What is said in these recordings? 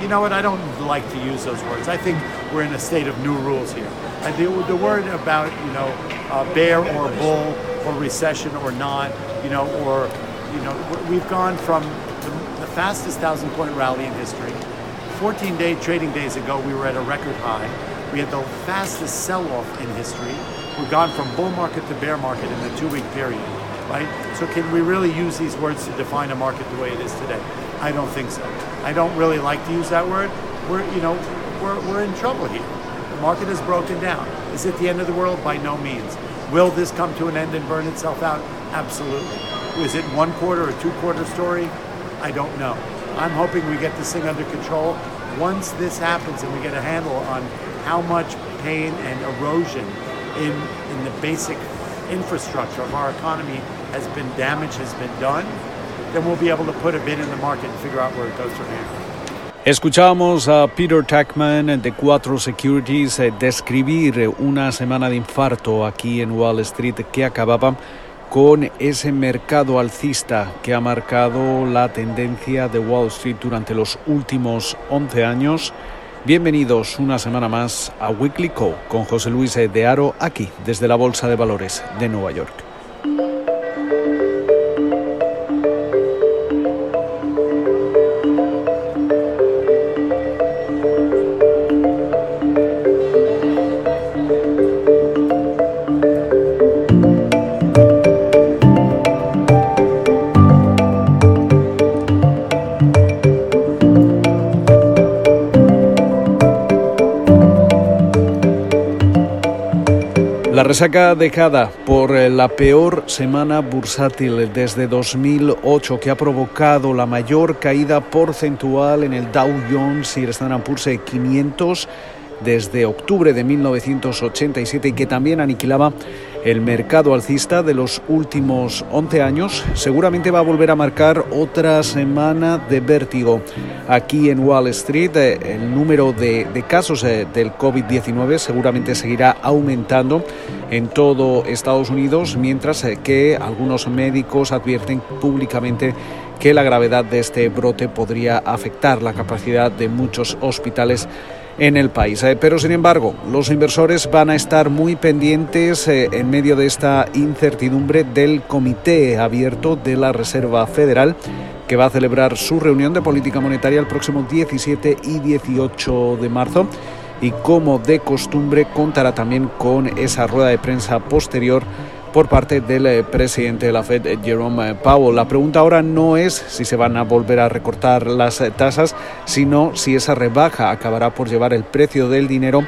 you know what? I don't like to use those words. I think we're in a state of new rules here. I the, the word about you know uh, bear or bull or recession or not, you know, or you know, we've gone from the, the fastest thousand point rally in history. 14 day trading days ago, we were at a record high. We had the fastest sell off in history. We've gone from bull market to bear market in the two week period, right? So, can we really use these words to define a market the way it is today? I don't think so. I don't really like to use that word. We're, you know, we're, we're in trouble here. The market has broken down. Is it the end of the world? By no means. Will this come to an end and burn itself out? Absolutely. Is it one quarter or two quarter story? I don't know. I'm hoping we get this thing under control. Once this happens and we get a handle on how much pain and erosion in, in the basic infrastructure of our economy has been damaged, has been done, then we'll be able to put a bid in the market and figure out where it goes from here. Escuchamos a Peter Tackman de Cuatro Securities eh, describir una semana de infarto aquí en Wall Street que acababa con ese mercado alcista que ha marcado la tendencia de Wall Street durante los últimos 11 años. Bienvenidos una semana más a Weekly Co con José Luis de Aro aquí desde la Bolsa de Valores de Nueva York. Resaca dejada por eh, la peor semana bursátil desde 2008 que ha provocado la mayor caída porcentual en el Dow Jones y el Standard Poor's 500 desde octubre de 1987 y que también aniquilaba el mercado alcista de los últimos 11 años, seguramente va a volver a marcar otra semana de vértigo. Aquí en Wall Street eh, el número de, casos eh, del COVID-19 seguramente seguirá aumentando en todo Estados Unidos, mientras eh, que algunos médicos advierten públicamente que la gravedad de este brote podría afectar la capacidad de muchos hospitales en el país. Eh, pero sin embargo, los inversores van a estar muy pendientes eh, en medio de esta incertidumbre del Comité Abierto de la Reserva Federal que va a celebrar su reunión de política monetaria el próximo 17 y 18 de marzo y como de costumbre contará también con esa rueda de prensa posterior por parte del eh, presidente de la Fed, eh, Jerome Powell. La pregunta ahora no es si se van a volver a recortar las eh, tasas, sino si esa rebaja acabará por llevar el precio del dinero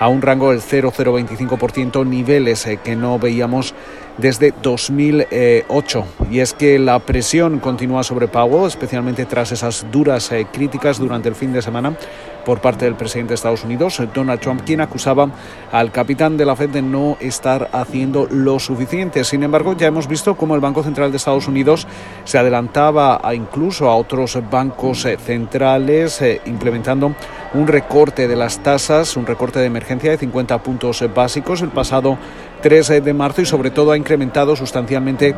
a un rango del 0,025%, niveles que no veíamos desde 2008. Y es que la presión continúa sobre Powell, especialmente tras esas duras críticas durante el fin de semana por parte del presidente de Estados Unidos, Donald Trump, quien acusaba al capitán de la Fed de no estar haciendo lo suficiente. Sin embargo, ya hemos visto cómo el Banco Central de Estados Unidos se adelantaba a incluso a otros bancos eh, centrales, eh, implementando un recorte de las tasas, un recorte de emergencia de 50 puntos básicos el pasado 3 de marzo y sobre todo ha incrementado sustancialmente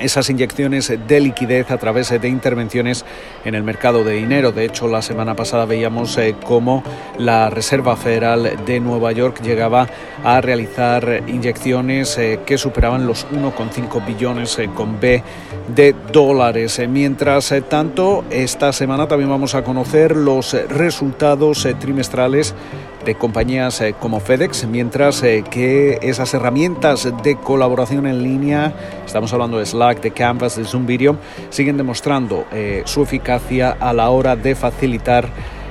esas inyecciones de liquidez a través de intervenciones en el mercado de dinero. De hecho, la semana pasada veíamos eh, cómo la Reserva Federal de Nueva York llegaba a realizar inyecciones eh, que superaban los 1,5 billones eh, con B de dólares. Mientras tanto, esta semana también vamos a conocer los resultados trimestrales de compañías eh, como FedEx, mientras eh, que esas herramientas de colaboración en línea, estamos hablando de Slack, de Canvas, de Zoom Video, siguen demostrando eh, su eficacia a la hora de facilitar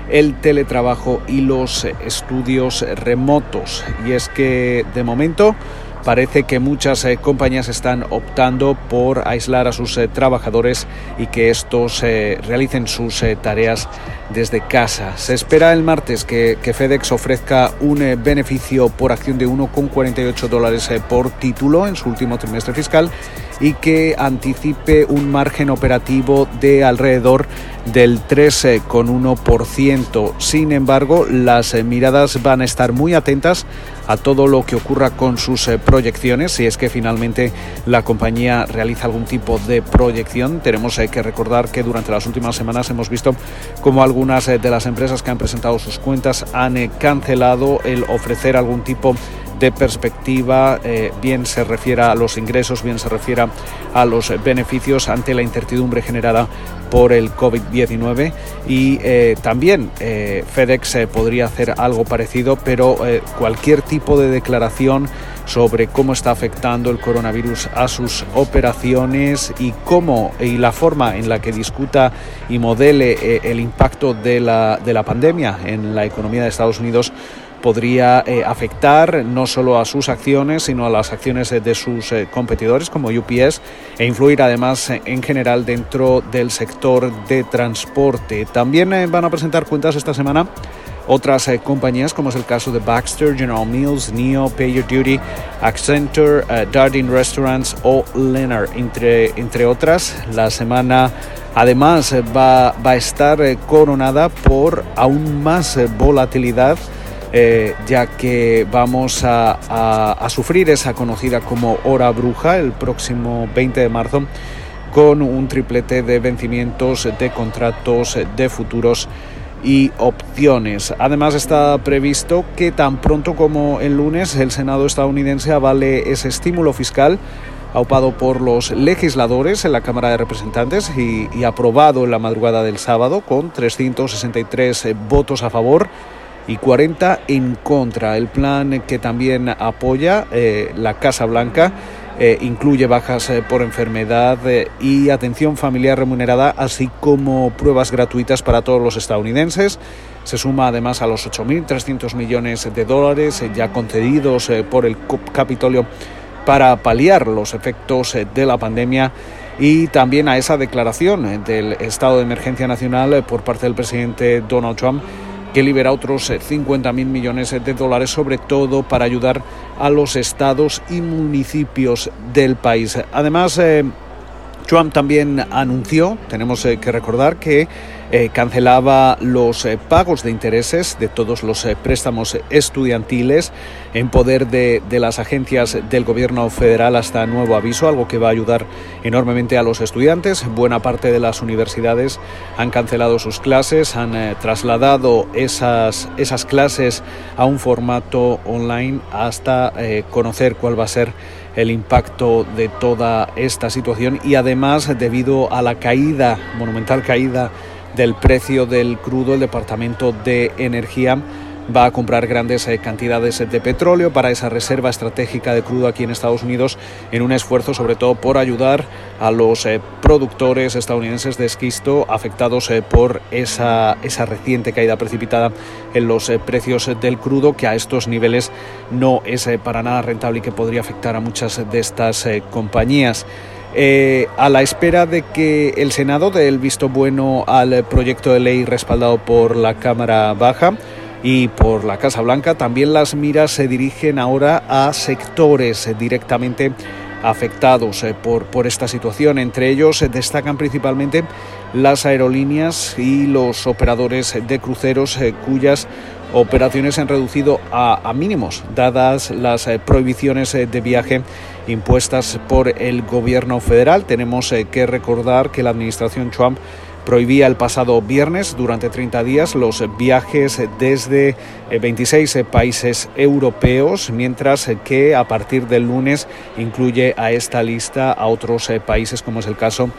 el teletrabajo y los estudios remotos. Y es que de momento parece que muchas eh, compañías están optando por aislar a sus eh, trabajadores y que estos eh, realicen sus tareas desde casa. Se espera el martes que, que FedEx ofrezca un beneficio por acción de 1,48 dólares por título en su último trimestre fiscal y que anticipe un margen operativo de alrededor del 3,1%. Sin embargo, las miradas van a estar muy atentas a todo lo que ocurra con sus eh, proyecciones, si es que finalmente la compañía realiza algún tipo de proyección. Tenemos eh, que recordar que durante las últimas semanas hemos visto como algunas eh, de las empresas que han presentado sus cuentas han cancelado el ofrecer algún tipo de perspectiva, bien se refiera a los ingresos, bien se refiera a los beneficios ante la incertidumbre generada por el COVID-19 y eh, también eh, FedEx eh, podría hacer algo parecido, pero cualquier tipo de declaración sobre cómo está afectando el coronavirus a sus operaciones y cómo y la forma en la que discuta y modele el impacto de la, de la pandemia en la economía de Estados Unidos podría eh, afectar no solo a sus acciones, sino a las acciones de sus eh, competidores como UPS e influir además en general dentro del sector de transporte. También eh, van a presentar cuentas esta semana otras compañías, como es el caso de Baxter, General Mills, NEO, PagerDuty, Accenture, Darden Restaurants o Leonard, entre, entre otras. La semana además va, va a estar coronada por aún más volatilidad eh, ya que vamos a, sufrir esa conocida como hora bruja el próximo 20 de marzo con un triplete de vencimientos de contratos de futuros y opciones. Además está previsto que tan pronto como el lunes el Senado estadounidense avale ese estímulo fiscal aupado por los legisladores en la Cámara de Representantes y, y aprobado en la madrugada del sábado con 363 votos a favor y 40 en contra. El plan que también apoya eh, la Casa Blanca eh, incluye bajas eh, por enfermedad y atención familiar remunerada, así como pruebas gratuitas para todos los estadounidenses. Se suma además a los 8.300 millones de dólares ya concedidos por el Capitolio para paliar los efectos de la pandemia y también a esa declaración del estado de emergencia nacional por parte del presidente Donald Trump que libera otros 50 eh, mil millones de dólares, sobre todo para ayudar a los estados y municipios del país. Además, eh, Trump también anunció, tenemos eh, que recordar, que eh, cancelaba los eh, pagos de intereses de todos los préstamos estudiantiles en poder de, las agencias del gobierno federal hasta nuevo aviso, algo que va a ayudar enormemente a los estudiantes. Buena parte de las universidades han cancelado sus clases, han trasladado esas, esas clases a un formato online hasta conocer cuál va a ser el impacto de toda esta situación y además debido a la caída, monumental caída del precio del crudo, el Departamento de Energía va a comprar grandes eh, cantidades de petróleo para esa reserva estratégica de crudo aquí en Estados Unidos en un esfuerzo sobre todo por ayudar a los eh, productores estadounidenses de esquisto afectados eh, por esa, esa reciente caída precipitada en los precios del crudo que a estos niveles no es para nada rentable y que podría afectar a muchas de estas compañías. A la espera de que el Senado dé el visto bueno al proyecto de ley respaldado por la Cámara Baja, y por la Casa Blanca. También las miras se dirigen ahora a sectores directamente afectados eh, por, por esta situación. Entre ellos eh, destacan principalmente las aerolíneas y los operadores de cruceros eh, cuyas operaciones han reducido a, mínimos, dadas las prohibiciones de viaje impuestas por el gobierno federal. Tenemos que recordar que la administración Trump prohibía el pasado viernes durante 30 días los viajes desde 26 eh, países europeos, mientras que a partir del lunes incluye a esta lista a otros eh, países como es el caso de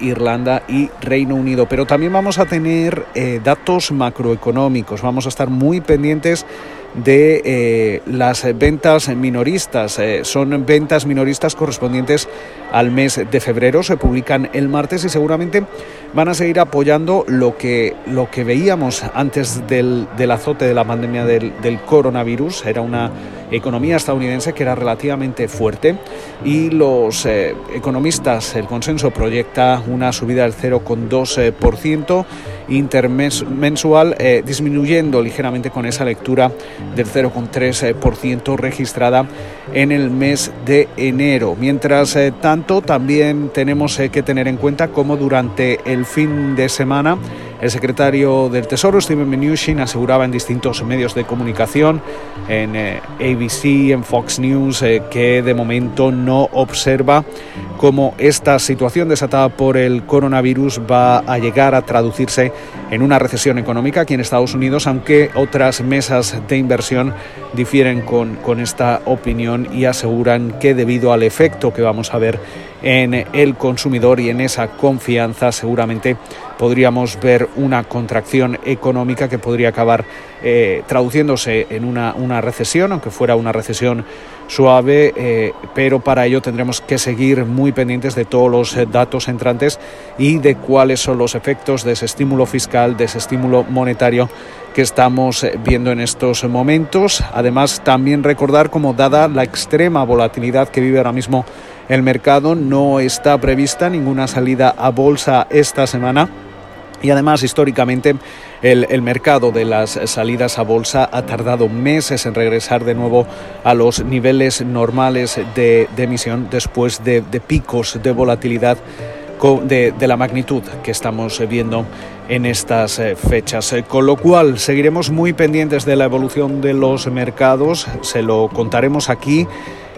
Irlanda y Reino Unido. Pero también vamos a tener eh, datos macroeconómicos, vamos a estar muy pendientes de eh, las ventas minoristas. Eh, son ventas minoristas correspondientes al mes de febrero. Se publican el martes y seguramente van a seguir apoyando lo que, lo que veíamos antes del, azote de la pandemia del, coronavirus. Era una economía estadounidense que era relativamente fuerte y los eh, economistas, el consenso proyecta una subida del 0,2% intermensual, eh, disminuyendo ligeramente con esa lectura del 0,3% registrada en el mes de enero. Mientras tanto, también tenemos que tener en cuenta cómo durante el fin de semana el secretario del Tesoro, Steven Mnuchin, aseguraba en distintos medios de comunicación, en eh, ABC, en Fox News, eh, que de momento no observa cómo esta situación desatada por el coronavirus va a llegar a traducirse en una recesión económica aquí en Estados Unidos, aunque otras mesas de inversión difieren con, con esta opinión y aseguran que debido al efecto que vamos a ver en el consumidor y en esa confianza seguramente podríamos ver una contracción económica que podría acabar eh, traduciéndose en una, una, recesión, aunque fuera una recesión suave, eh, pero para ello tendremos que seguir muy pendientes de todos los eh, datos entrantes y de cuáles son los efectos de ese estímulo fiscal, de ese estímulo monetario que estamos viendo en estos momentos. Además, también recordar como dada la extrema volatilidad que vive ahora mismo el mercado, no está prevista ninguna salida a bolsa esta semana y además, históricamente, el, mercado de las salidas a bolsa ha tardado meses en regresar de nuevo a los niveles normales de, emisión después de, picos de volatilidad de, de, la magnitud que estamos viendo en estas eh, fechas. Con lo cual, seguiremos muy pendientes de la evolución de los mercados, se lo contaremos aquí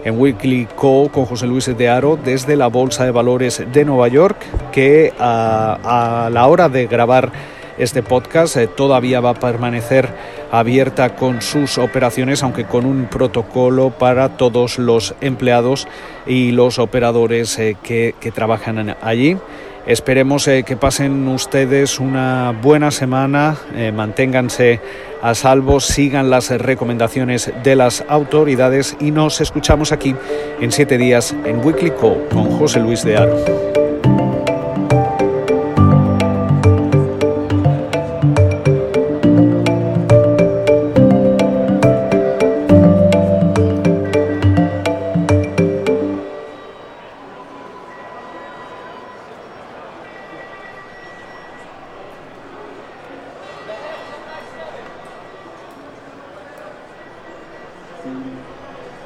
en Weekly Call con José Luis de Aro desde la Bolsa de Valores de Nueva York, que a, la hora de grabar este podcast eh, todavía va a permanecer abierta con sus operaciones, aunque con un protocolo para todos los empleados y los operadores eh, que trabajan allí. Esperemos eh, que pasen ustedes una buena semana, eh, manténganse a salvo, sigan las recomendaciones de las autoridades y nos escuchamos aquí en siete días en Weekly Call con José Luis de Aro.